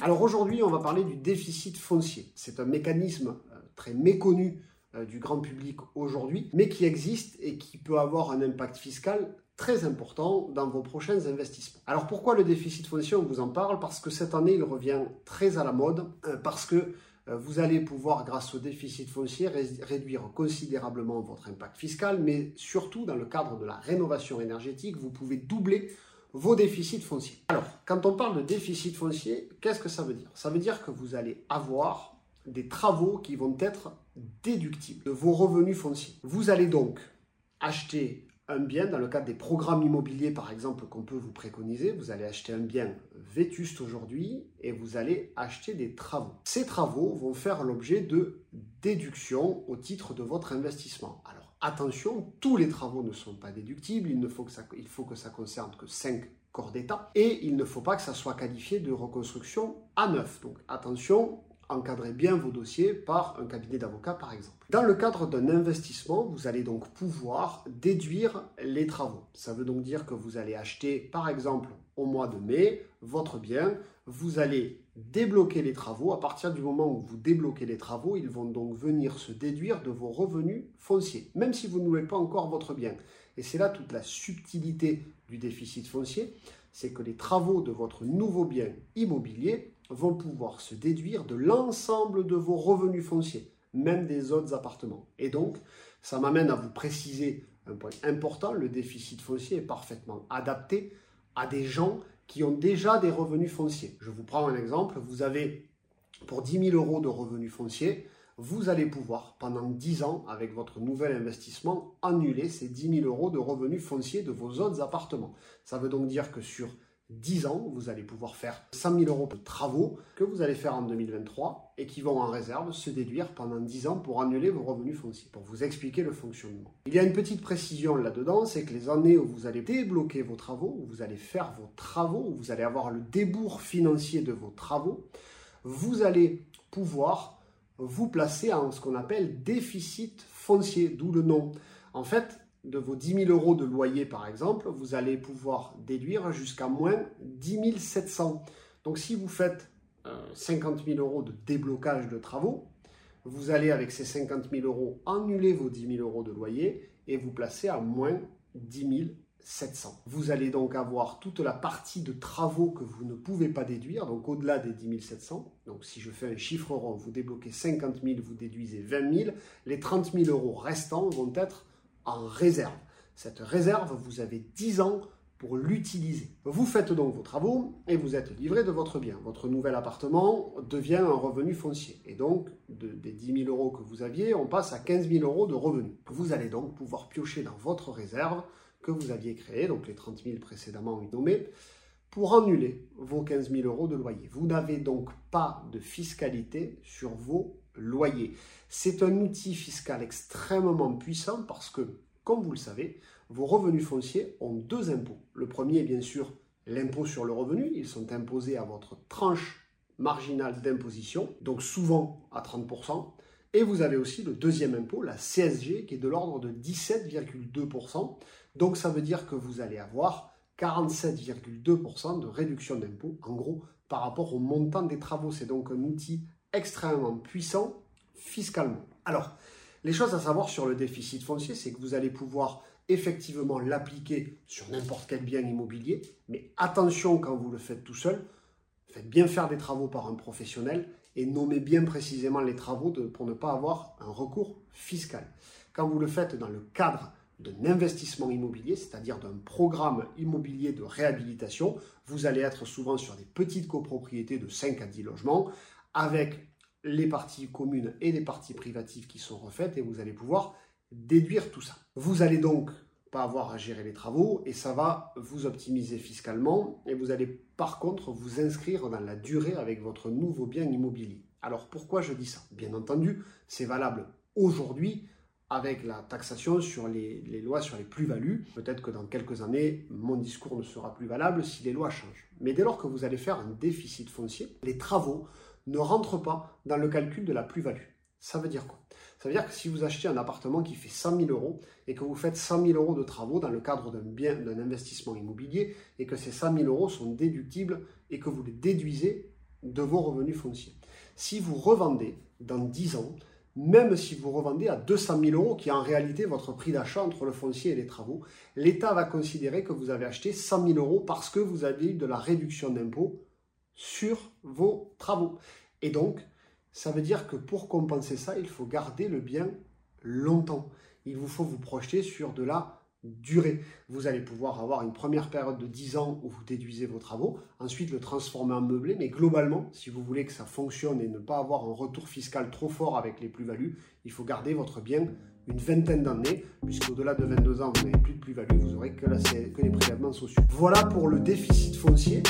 Alors aujourd'hui, on va parler du déficit foncier. C'est un mécanisme euh, très méconnu euh, du grand public aujourd'hui, mais qui existe et qui peut avoir un impact fiscal très important dans vos prochains investissements. Alors pourquoi le déficit foncier On vous en parle? Parce que cette année, il revient très à la mode, euh, parce que vous allez pouvoir, grâce au déficit foncier, réduire considérablement votre impact fiscal, mais surtout dans le cadre de la rénovation énergétique, vous pouvez doubler vos déficits fonciers. Alors, quand on parle de déficit foncier, qu'est-ce que ça veut dire? Ça veut dire que vous allez avoir des travaux qui vont être déductibles de vos revenus fonciers. Vous allez donc acheter un bien dans le cadre des programmes immobiliers, par exemple, qu'on peut vous préconiser. Vous allez acheter un bien vétuste aujourd'hui et vous allez acheter des travaux. Ces travaux vont faire l'objet de déductions au titre de votre investissement. Alors, Attention, tous les travaux ne sont pas déductibles, il, faut, que ça, il faut que ça concerne que 5 corps d'État, et il ne faut pas que ça soit qualifié de reconstruction à neuf. Donc attention, encadrez bien vos dossiers par un cabinet d'avocats par exemple. Dans le cadre d'un investissement, vous allez donc pouvoir déduire les travaux. Ça veut donc dire que vous allez acheter par exemple au mois de mai votre bien, vous allez débloquer les travaux. À partir du moment où vous débloquez les travaux, ils vont donc venir se déduire de vos revenus fonciers, même si vous ne louez pas encore votre bien. Et c'est là toute la subtilité du déficit foncier, c'est que les travaux de votre nouveau bien immobilier vont pouvoir se déduire de l'ensemble de vos revenus fonciers, même des autres appartements. Et donc, ça m'amène à vous préciser un point important, le déficit foncier est parfaitement adapté à des gens qui ont déjà des revenus fonciers. Je vous prends un exemple, vous avez pour 10 000 euros de revenus fonciers, vous allez pouvoir, pendant 10 ans, avec votre nouvel investissement, annuler ces 10 000 euros de revenus fonciers de vos autres appartements. Ça veut donc dire que sur 10 ans, vous allez pouvoir faire 100 000 euros de travaux que vous allez faire en 2023 et qui vont en réserve se déduire pendant 10 ans pour annuler vos revenus fonciers, pour vous expliquer le fonctionnement. Il y a une petite précision là-dedans, c'est que les années où vous allez débloquer vos travaux, où vous allez faire vos travaux, où vous allez avoir le débours financier de vos travaux, vous allez pouvoir vous placer en ce qu'on appelle déficit foncier, d'où le nom. En fait, de vos 10 000 euros de loyer, par exemple, vous allez pouvoir déduire jusqu'à moins 10 700. Donc, si vous faites 50 euh, 000 euros de déblocage de travaux, vous allez avec ces 50 000 euros annuler vos 10 000 euros de loyer et vous placer à moins 10 700. Vous allez donc avoir toute la partie de travaux que vous ne pouvez pas déduire, donc au-delà des 10 700. Donc si je fais un chiffre rond, vous débloquez 50 000, vous déduisez 20 000. Les 30 000 euros restants vont être en réserve. Cette réserve, vous avez 10 ans pour l'utiliser. Vous faites donc vos travaux et vous êtes livré de votre bien. Votre nouvel appartement devient un revenu foncier. Et donc, des 10 000 euros que vous aviez, on passe à 15 000 euros de revenus. Vous allez donc pouvoir piocher dans votre réserve que vous aviez créée, donc les 30 000 précédemment nommés, pour annuler vos 15 000 euros de loyer. Vous n'avez donc pas de fiscalité sur vos loyers. C'est un outil fiscal extrêmement puissant parce que, comme vous le savez, vos revenus fonciers ont deux impôts. Le premier est bien sûr l'impôt sur le revenu. Ils sont imposés à votre tranche marginale d'imposition, donc souvent à 30%. Et vous avez aussi le deuxième impôt, la CSG, qui est de l'ordre de 17,2%. Donc ça veut dire que vous allez avoir 47,2% de réduction d'impôt, en gros, par rapport au montant des travaux. C'est donc un outil extrêmement puissant fiscalement. Alors, les choses à savoir sur le déficit foncier, c'est que vous allez pouvoir effectivement l'appliquer sur n'importe quel bien immobilier, mais attention quand vous le faites tout seul, faites bien faire des travaux par un professionnel et nommez bien précisément les travaux pour ne pas avoir un recours fiscal. Quand vous le faites dans le cadre d'un investissement immobilier, c'est-à-dire d'un programme immobilier de réhabilitation, vous allez être souvent sur des petites copropriétés de 5 à 10 logements avec les parties communes et les parties privatives qui sont refaites et vous allez pouvoir déduire tout ça. Vous allez donc pas avoir à gérer les travaux et ça va vous optimiser fiscalement et vous allez par contre vous inscrire dans la durée avec votre nouveau bien immobilier. Alors pourquoi je dis ça? Bien entendu, c'est valable aujourd'hui avec la taxation sur les, lois sur les plus-values. Peut-être que dans quelques années, mon discours ne sera plus valable si les lois changent. Mais dès lors que vous allez faire un déficit foncier, les travaux ne rentrent pas dans le calcul de la plus-value. Ça veut dire quoi? Ça veut dire que si vous achetez un appartement qui fait 100 000 euros et que vous faites 100 000 euros de travaux dans le cadre d'un bien, d'un investissement immobilier et que ces 100 000 euros sont déductibles et que vous les déduisez de vos revenus fonciers. Si vous revendez dans 10 ans, même si vous revendez à 200 000 euros, qui est en réalité votre prix d'achat entre le foncier et les travaux, l'État va considérer que vous avez acheté 100 000 euros parce que vous avez eu de la réduction d'impôt sur vos travaux. Et donc, ça veut dire que pour compenser ça, il faut garder le bien longtemps. Il vous faut vous projeter sur de la durée. Vous allez pouvoir avoir une première période de 10 ans où vous déduisez vos travaux, ensuite le transformer en meublé, mais globalement, si vous voulez que ça fonctionne et ne pas avoir un retour fiscal trop fort avec les plus-values, il faut garder votre bien une vingtaine d'années, puisqu'au-delà de 22 ans, vous n'avez plus de plus-value, vous aurez que, que les prélèvements sociaux. Voilà pour le déficit foncier.